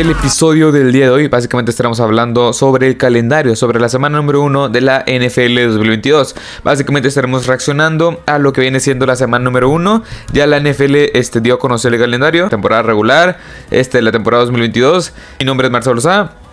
el episodio del día de hoy. Básicamente estaremos hablando sobre el calendario, sobre la semana número uno de la NFL 2022. Básicamente estaremos reaccionando a lo que viene siendo la semana número uno. Ya la NFL este, dio a conocer el calendario, temporada regular, este, la temporada 2022. Mi nombre es Marcelo Sá.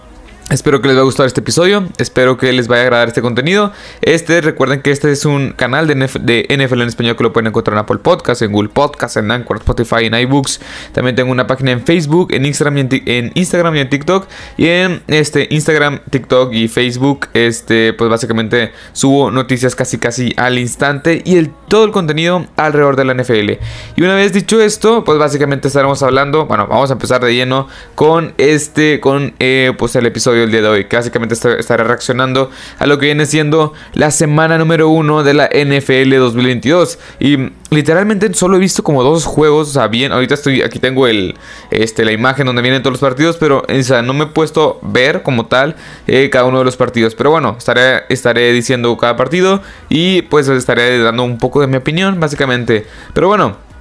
Espero que les va a gustar este episodio, espero que les vaya a agradar este contenido. Este, recuerden que este es un canal de, NFL en español que lo pueden encontrar en Apple Podcasts, en Google Podcasts, en Anchor, Spotify, en iBooks. También tengo una página en Facebook, en Instagram y en, Instagram y en TikTok. Y en este Instagram, TikTok y Facebook, este, pues básicamente subo noticias casi casi al instante y el, todo el contenido alrededor de la NFL. Y una vez dicho esto, pues básicamente estaremos hablando, bueno, vamos a empezar de lleno con este, con eh, pues el episodio el día de hoy, básicamente estaré reaccionando a lo que viene siendo la semana número uno de la NFL 2022. Y literalmente solo he visto como dos juegos, o sea, bien, ahorita estoy, aquí tengo el, este, la imagen donde vienen todos los partidos, pero no me he puesto ver como tal eh, cada uno de los partidos. Pero bueno, estaré, estaré diciendo cada partido y pues estaré dando un poco de mi opinión, básicamente. Pero bueno.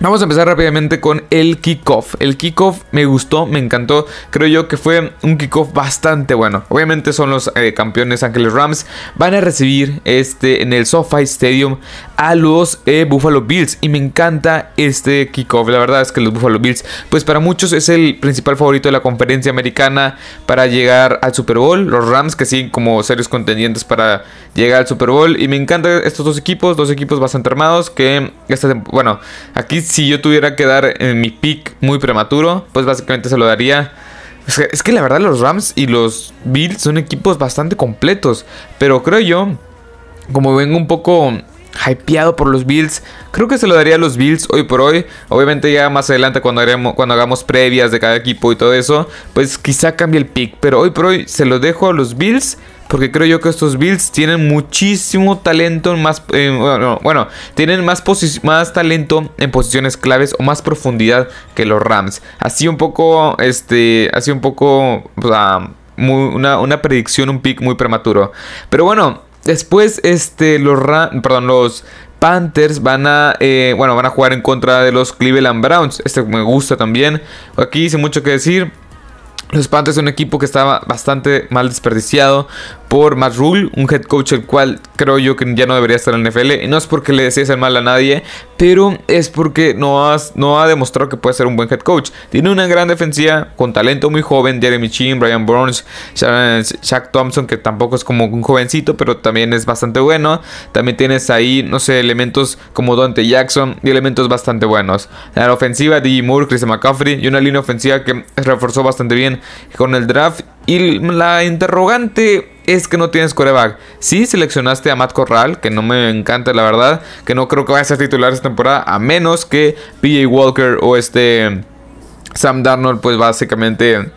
Vamos a empezar rápidamente con el kickoff. El kickoff me gustó, me encantó. Creo yo que fue un kickoff bastante bueno. Obviamente son los eh, campeones Ángeles Rams. Van a recibir este en el SoFi Stadium a los eh, Buffalo Bills. Y me encanta este kickoff. La verdad es que los Buffalo Bills, pues para muchos es el principal favorito de la conferencia americana para llegar al Super Bowl. Los Rams que siguen como serios contendientes para llegar al Super Bowl. Y me encantan estos dos equipos, dos equipos bastante armados que, bueno, aquí si yo tuviera que dar en mi pick muy prematuro, pues básicamente se lo daría. Es que, la verdad los Rams y los Bills son equipos bastante completos. Pero creo yo, como vengo un poco hypeado por los Bills. Creo que se lo daría a los Bills hoy por hoy. Obviamente ya más adelante cuando, cuando hagamos previas de cada equipo y todo eso, pues quizá cambie el pick. Pero hoy por hoy se lo dejo a los Bills porque creo yo que estos Bills tienen muchísimo talento más eh, bueno, tienen más, más talento en posiciones claves o más profundidad que los Rams. Así un poco este así un poco una, una, predicción, un pick muy prematuro. Pero bueno, después este los perdón, los Panthers van a, eh, bueno, van a jugar en contra de los Cleveland Browns. Este me gusta también. Aquí hice mucho que decir. Los Panthers son un equipo que estaba bastante mal desperdiciado por Matt Rule, un head coach el cual creo yo que ya no debería estar en la NFL. Y no es porque le desees el mal a nadie, pero es porque no, has, no ha demostrado que puede ser un buen head coach. Tiene una gran defensiva con talento muy joven, Jeremy Chin, Brian Burns, Shaq Thompson, que tampoco es como un jovencito, pero también es bastante bueno. También tienes ahí, no sé, elementos como Dante Jackson y elementos bastante buenos. La ofensiva, DJ Moore, Chris McCaffrey y una línea ofensiva que reforzó bastante bien con el draft. Y la interrogante es que no tienes coreback. Sí seleccionaste a Matt Corral, que no me encanta la verdad, que no creo que vaya a ser titular esta temporada, a menos que PJ Walker o este Sam Darnold pues básicamente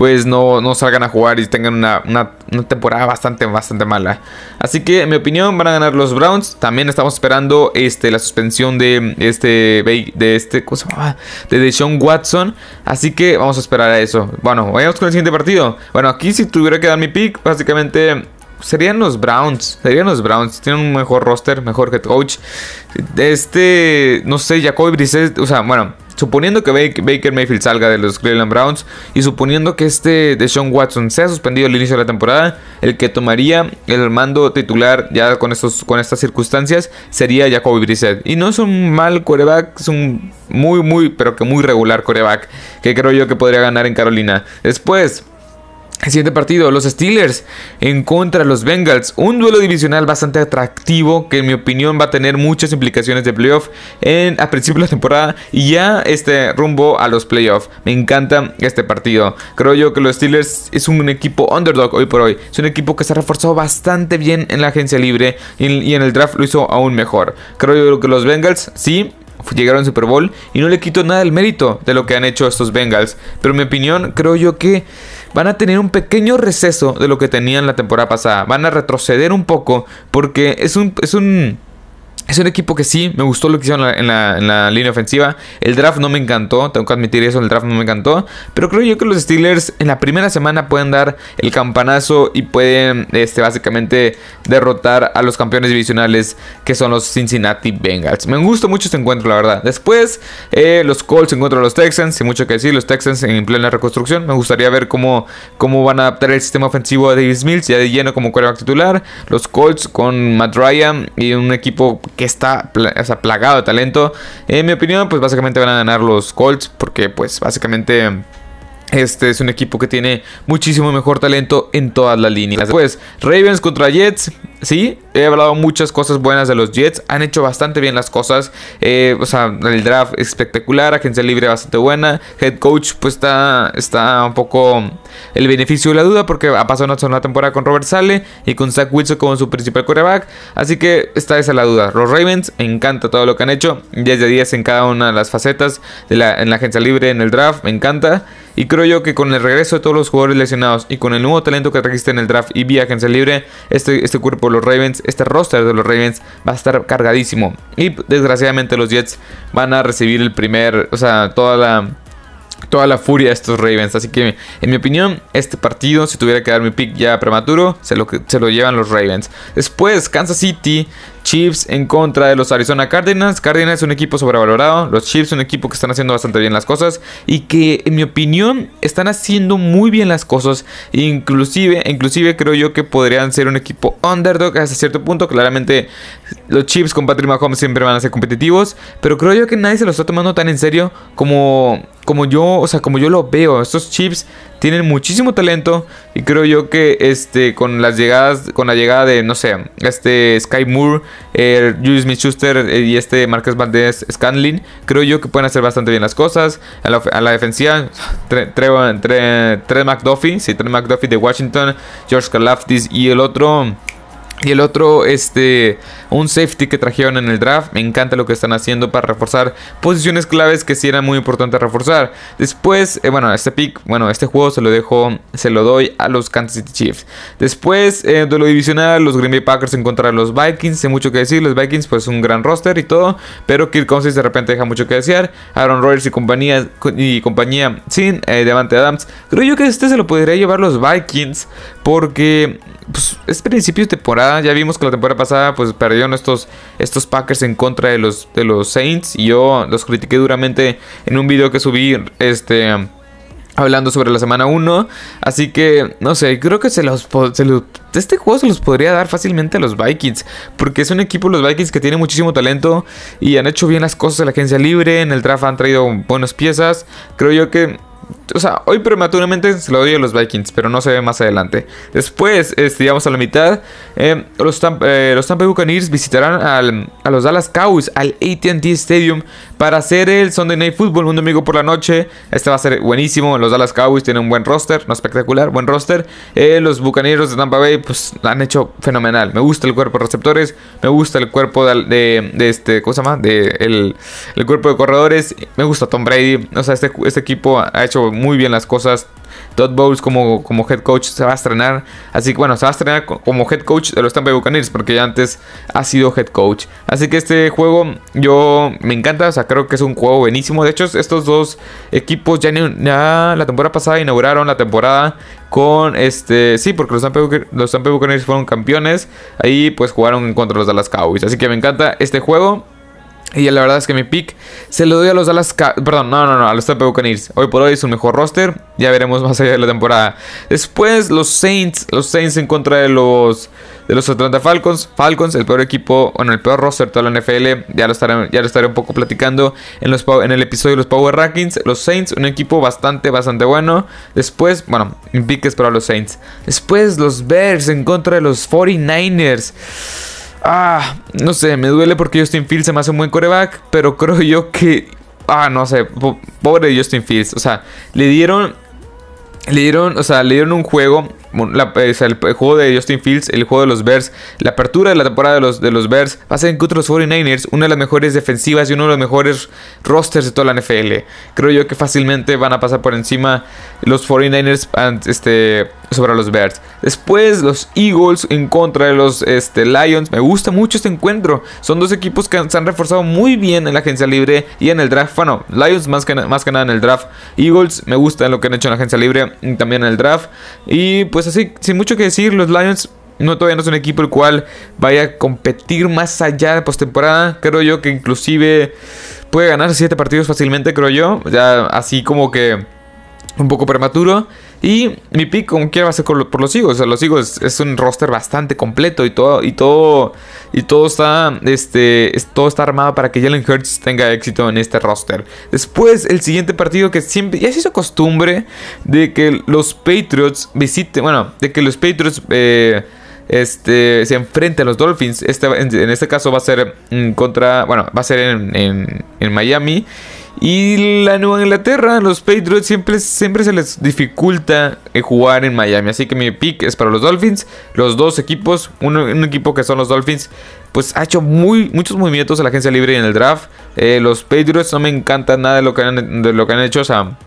pues no, no salgan a jugar y tengan una, temporada bastante bastante mala. Así que en mi opinión van a ganar los Browns. También estamos esperando este, la suspensión de este de este ¿cómo se llama? de Deshaun Watson. Así que vamos a esperar a eso. Bueno, vayamos con el siguiente partido. Bueno, aquí si tuviera que dar mi pick, básicamente serían los Browns. Serían los Browns. Tienen un mejor roster, mejor head coach. Este, no sé, Jacoby Brissett, o sea, bueno, suponiendo que Baker Mayfield salga de los Cleveland Browns y suponiendo que este de Sean Watson sea suspendido al inicio de la temporada, el que tomaría el mando titular ya con, estos, con estas circunstancias sería Jacoby Brissett. Y no es un mal coreback, es un muy, muy, pero que muy regular coreback que creo yo que podría ganar en Carolina. Después, el siguiente partido, los Steelers en contra de los Bengals. Un duelo divisional bastante atractivo que en mi opinión va a tener muchas implicaciones de playoff en, a principio de la temporada y ya este rumbo a los playoffs. Me encanta este partido. Creo yo que los Steelers es un equipo underdog hoy por hoy. Es un equipo que se ha reforzado bastante bien en la agencia libre y, y en el draft lo hizo aún mejor. Creo yo que los Bengals sí llegaron al Super Bowl y no le quito nada el mérito de lo que han hecho estos Bengals. Pero en mi opinión creo yo que van a tener un pequeño receso de lo que tenían la temporada pasada. Van a retroceder un poco porque es un, es un es un equipo que sí, me gustó lo que hicieron en la, línea ofensiva. El draft no me encantó, tengo que admitir eso, el draft no me encantó. Pero creo yo que los Steelers en la primera semana pueden dar el campanazo y pueden este, básicamente derrotar a los campeones divisionales que son los Cincinnati Bengals. Me gustó mucho este encuentro, la verdad. Después, eh, los Colts encuentran a los Texans, sin mucho que decir, los Texans en plena reconstrucción. Me gustaría ver cómo, cómo van a adaptar el sistema ofensivo de Davis Mills, ya de lleno como quarterback titular. Los Colts con Matt Ryan y un equipo que está plagado de talento. En mi opinión, pues básicamente van a ganar los Colts porque pues básicamente... Este es un equipo que tiene muchísimo mejor talento en todas las líneas. Después, Ravens contra Jets. Sí, he hablado muchas cosas buenas de los Jets. Han hecho bastante bien las cosas. Eh, o sea, el draft espectacular. Agencia libre bastante buena. Head coach, pues está, está un poco el beneficio de la duda. Porque ha pasado una temporada con Robert Sale y con Zach Wilson como su principal quarterback. Así que está esa la duda. Los Ravens, me encanta todo lo que han hecho. 10 de 10 en cada una de las facetas. En la agencia libre, en el draft. Me encanta. Y creo yo que con el regreso de todos los jugadores lesionados y con el nuevo talento que trajiste en el draft y vía agencia libre, este, este cuerpo los Ravens, este roster de los Ravens va a estar cargadísimo. Y desgraciadamente los Jets van a recibir el primer, o sea, toda la toda la furia de estos Ravens. Así que, en mi opinión, este partido, si tuviera que dar mi pick ya prematuro, se lo, se lo llevan los Ravens. Después, Kansas City Chiefs en contra de los Arizona Cardinals. Cardinals es un equipo sobrevalorado. Los Chiefs un equipo que están haciendo bastante bien las cosas. Y que en mi opinión están haciendo muy bien las cosas. Inclusive, inclusive creo yo que podrían ser un equipo underdog hasta cierto punto. Claramente los Chiefs con Patrick Mahomes siempre van a ser competitivos. Pero creo yo que nadie se lo está tomando tan en serio como, como yo, o sea, como yo lo veo. Estos Chiefs tienen muchísimo talento y creo yo que este con las llegadas con la llegada de no sé este Sky Moore Julius Smith-Schuster eh, y este Marcus Valdez Scanlin creo yo que pueden hacer bastante bien las cosas a la, defensiva Trey McDuffie sí Trey McDuffie de Washington George Kalafdis y el otro y el otro, este, un safety que trajeron en el draft. Me encanta lo que están haciendo para reforzar posiciones claves que sí era muy importante reforzar. Después, eh, bueno, este pick, bueno, este juego se lo dejo, se lo doy a los Kansas City Chiefs. Después, eh, de lo divisional, los Green Bay Packers encontraron los Vikings. Sé mucho que decir, los Vikings, pues un gran roster y todo. Pero Kirk Cousins de repente deja mucho que desear. Aaron Rodgers y compañía, y compañía sin eh, Devante Adams. Creo yo que este se lo podría llevar los Vikings. Porque pues, es principio de temporada. Ya vimos que la temporada pasada pues perdieron estos, estos Packers en contra de los, de los Saints. Y yo los critiqué duramente en un video que subí. Este. Hablando sobre la semana 1. Así que, no sé, creo que se los, Este juego se los podría dar fácilmente a los Vikings. Porque es un equipo, los Vikings, que tiene muchísimo talento. Y han hecho bien las cosas en la agencia libre. En el draft han traído buenas piezas. Creo yo que o sea, hoy prematuramente se lo doy a los Vikings, pero no se ve más adelante. Después, este, a la mitad, eh, los, Tampa, eh, los Tampa Buccaneers visitarán a los Dallas Cowboys al AT&T Stadium para hacer el Sunday Night Football un domingo por la noche. Este va a ser buenísimo. Los Dallas Cowboys tienen un buen roster, no espectacular, buen roster. Eh, los Bucaneros de Tampa Bay, pues han hecho fenomenal. Me gusta el cuerpo de receptores, me gusta el cuerpo de, este, ¿cómo se llama? De el, el, cuerpo de corredores. Me gusta Tom Brady. O sea, este, este equipo ha hecho muy bien las cosas. Todd Bowles como, como head coach se va a estrenar. Así que bueno, se va a estrenar como head coach de los Tampa Bay Buccaneers porque ya antes ha sido head coach. Así que este juego yo me encanta, o sea, creo que es un juego buenísimo. De hecho, estos dos equipos ya, la temporada pasada inauguraron la temporada con este, sí, porque los Tampa, los Tampa Buccaneers fueron campeones. Ahí pues jugaron contra los Dallas Cowboys. Así que me encanta este juego. Y la verdad es que mi pick se lo doy a los Dallas Perdón, no, no, no, a los Tampa Buccaneers. Hoy por hoy es un mejor roster. Ya veremos más allá de la temporada. Después los Saints. Los Saints en contra de los de los Atlanta Falcons. Falcons, el peor equipo, bueno, el peor roster de toda la NFL. Ya lo estaré, ya lo estaré un poco platicando en, los, en el episodio de los Power Rankings. Los Saints, un equipo bastante, bastante bueno. Después, bueno, mi pick es para los Saints. Después los Bears en contra de los 49ers. Ah, no sé, me duele porque Justin Fields se me hace un buen coreback, pero creo yo que... Ah, no sé, pobre Justin Fields. O sea, le dieron... Le dieron, o sea, le dieron un juego, el, juego de Justin Fields, el juego de los Bears, la apertura de la temporada de los, de los Bears va a ser contra los 49ers, una de las mejores defensivas y uno de los mejores rosters de toda la NFL. Creo yo que fácilmente van a pasar por encima los 49ers este, sobre los Bears. Después los Eagles en contra de los este, Lions. Me gusta mucho este encuentro. Son dos equipos que se han reforzado muy bien en la agencia libre y en el draft. Bueno, Lions más que, más que nada en el draft. Eagles me gusta lo que han hecho en la agencia libre y también en el draft. Y pues así, sin mucho que decir, los Lions no, todavía no es un equipo el cual vaya a competir más allá de postemporada. Creo yo que inclusive puede ganar 7 partidos fácilmente, creo yo. Ya así como que un poco prematuro. Y mi pick, como quiera, va a ser por los Eagles. O sea, los Eagles es un roster bastante completo y todo, y todo, y todo está, este, todo está armado para que Jalen Hurts tenga éxito en este roster. Después, el siguiente partido que siempre, ya se hizo costumbre de que los Patriots visiten, bueno, de que los Patriots eh, este, se enfrente a los Dolphins. Este, en, este caso va a ser contra, bueno, va a ser en, Miami. Y la Nueva Inglaterra, los Patriots siempre, siempre se les dificulta eh, jugar en Miami. Así que mi pick es para los Dolphins. Los dos equipos, un equipo que son los Dolphins, pues ha hecho muy, muchos movimientos en la agencia libre y en el draft. Eh, los Patriots no me encanta nada de lo que han, de lo que han hecho. O sea,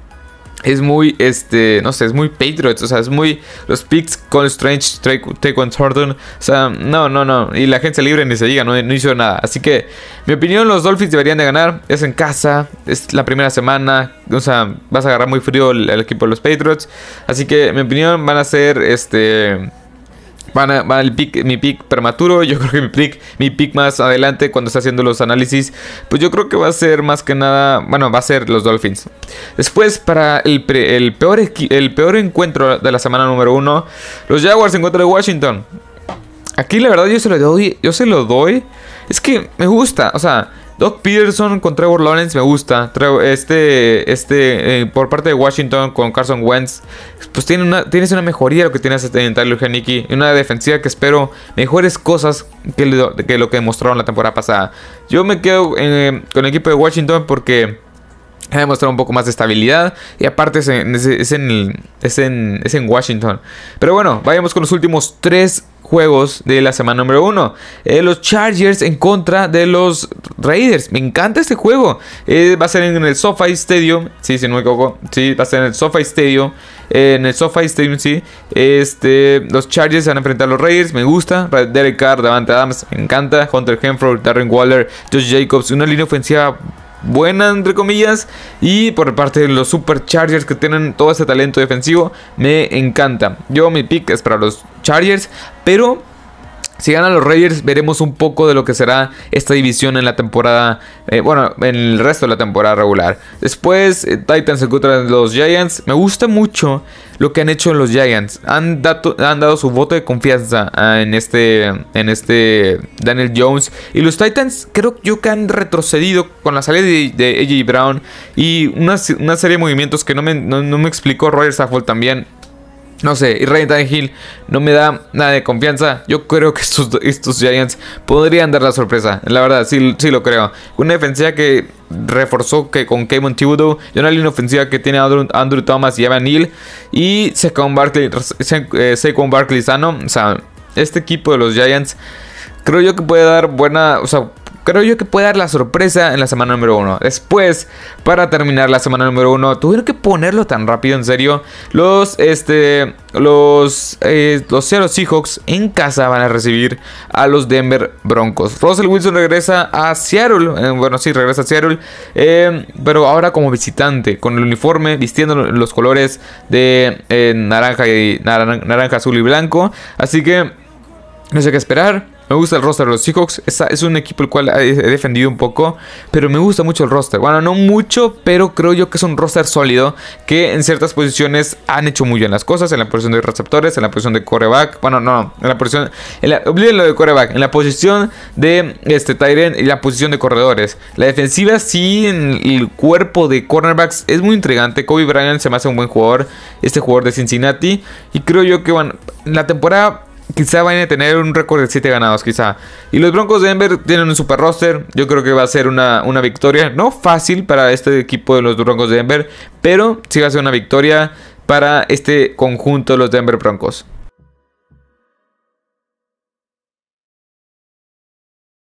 es muy, este, no sé, es muy Patriots, o sea, es muy los picks con Strange, Taekwondo Thornton, o sea, no, no, no, y la agencia libre ni se diga, no, no, hizo nada, así que, mi opinión, los Dolphins deberían de ganar, es en casa, es la primera semana, o sea, vas a agarrar muy frío el, el equipo de los Patriots, así que, mi opinión, van a ser, este Van a, el pick, mi pick prematuro. Yo creo que mi pick, mi pick más adelante, cuando está haciendo los análisis, pues yo creo que va a ser más que nada. Bueno, va a ser los Dolphins. Después, para el, el, peor, el peor encuentro de la semana número uno, los Jaguars en contra de Washington. Aquí la verdad yo se lo doy. Yo se lo doy. Es que me gusta. O sea. Doc Peterson con Trevor Lawrence me gusta. Este, este, eh, por parte de Washington con Carson Wentz, pues tiene una, tienes una mejoría lo que tienes en Tyler Haneke. Una defensiva que espero mejores cosas que lo que, que demostraron la temporada pasada. Yo me quedo eh, con el equipo de Washington porque ha demostrado un poco más de estabilidad. Y aparte es en, es, en, es, en, es en Washington. Pero bueno, vayamos con los últimos tres juegos de la semana número uno. Eh, los Chargers en contra de los Raiders. Me encanta este juego. Eh, va a ser en el SoFi Stadium. Sí, si no me equivoco. Sí, va a ser en el SoFi Stadium. Eh, en el SoFi Stadium, sí. Este, los Chargers se van a enfrentar a los Raiders. Me gusta. Derek Carr, Davante Adams. Me encanta. Hunter Henford, Darren Waller, Josh Jacobs. Una línea ofensiva buena, entre comillas. Y por parte de los Superchargers que tienen todo ese talento defensivo, me encanta. Yo mi pick es para los Chargers, pero si ganan los Raiders, veremos un poco de lo que será esta división en la temporada. Eh, bueno, en el resto de la temporada regular. Después, eh, Titans se encuentran los Giants. Me gusta mucho lo que han hecho los Giants. Han, han dado su voto de confianza ah, en este, en este Daniel Jones. Y los Titans, creo yo que han retrocedido con la salida de, AJ Brown. Y una, serie de movimientos que no me, no, me explicó Roger Saffold también. No sé, y Ryan Tannehill no me da nada de confianza. Yo creo que estos, estos Giants podrían dar la sorpresa. La verdad, sí, sí lo creo. Una defensiva que reforzó que con Kevin Thibodeau. Y una línea ofensiva que tiene Andrew, Andrew Thomas y Evan Neal. Y Saquon Barkley, eh, Barkley sano. O sea, este equipo de los Giants creo yo que puede dar buena... O sea, creo yo que puede dar la sorpresa en la semana número uno. Después, para terminar la semana número uno, tuvieron que ponerlo tan rápido, en serio. Los, este, los, eh, los Seattle Seahawks en casa van a recibir a los Denver Broncos. Russell Wilson regresa a Seattle. Eh, bueno, sí, regresa a Seattle. Eh, pero ahora como visitante, con el uniforme, vistiendo los colores de naranja, y, naranja, azul y blanco. Así que, no sé qué esperar. Me gusta el roster de los Seahawks. Es, un equipo el cual he defendido un poco. Pero me gusta mucho el roster. Bueno, no mucho, pero creo yo que es un roster sólido. Que en ciertas posiciones han hecho muy bien las cosas. En la posición de receptores, en la posición de coreback. Bueno, no, en la posición. En la, lo de coreback. En la posición de este Tyren y la posición de corredores. La defensiva, sí, en el cuerpo de cornerbacks es muy intrigante. Kobe Bryant se me hace un buen jugador. Este jugador de Cincinnati. Y creo yo que, bueno, la temporada quizá vayan a tener un récord de 7 ganados, quizá. Y los Broncos de Denver tienen un super roster. Yo creo que va a ser una, una, victoria. No fácil para este equipo de los Broncos de Denver. Pero sí va a ser una victoria para este conjunto de los Denver Broncos.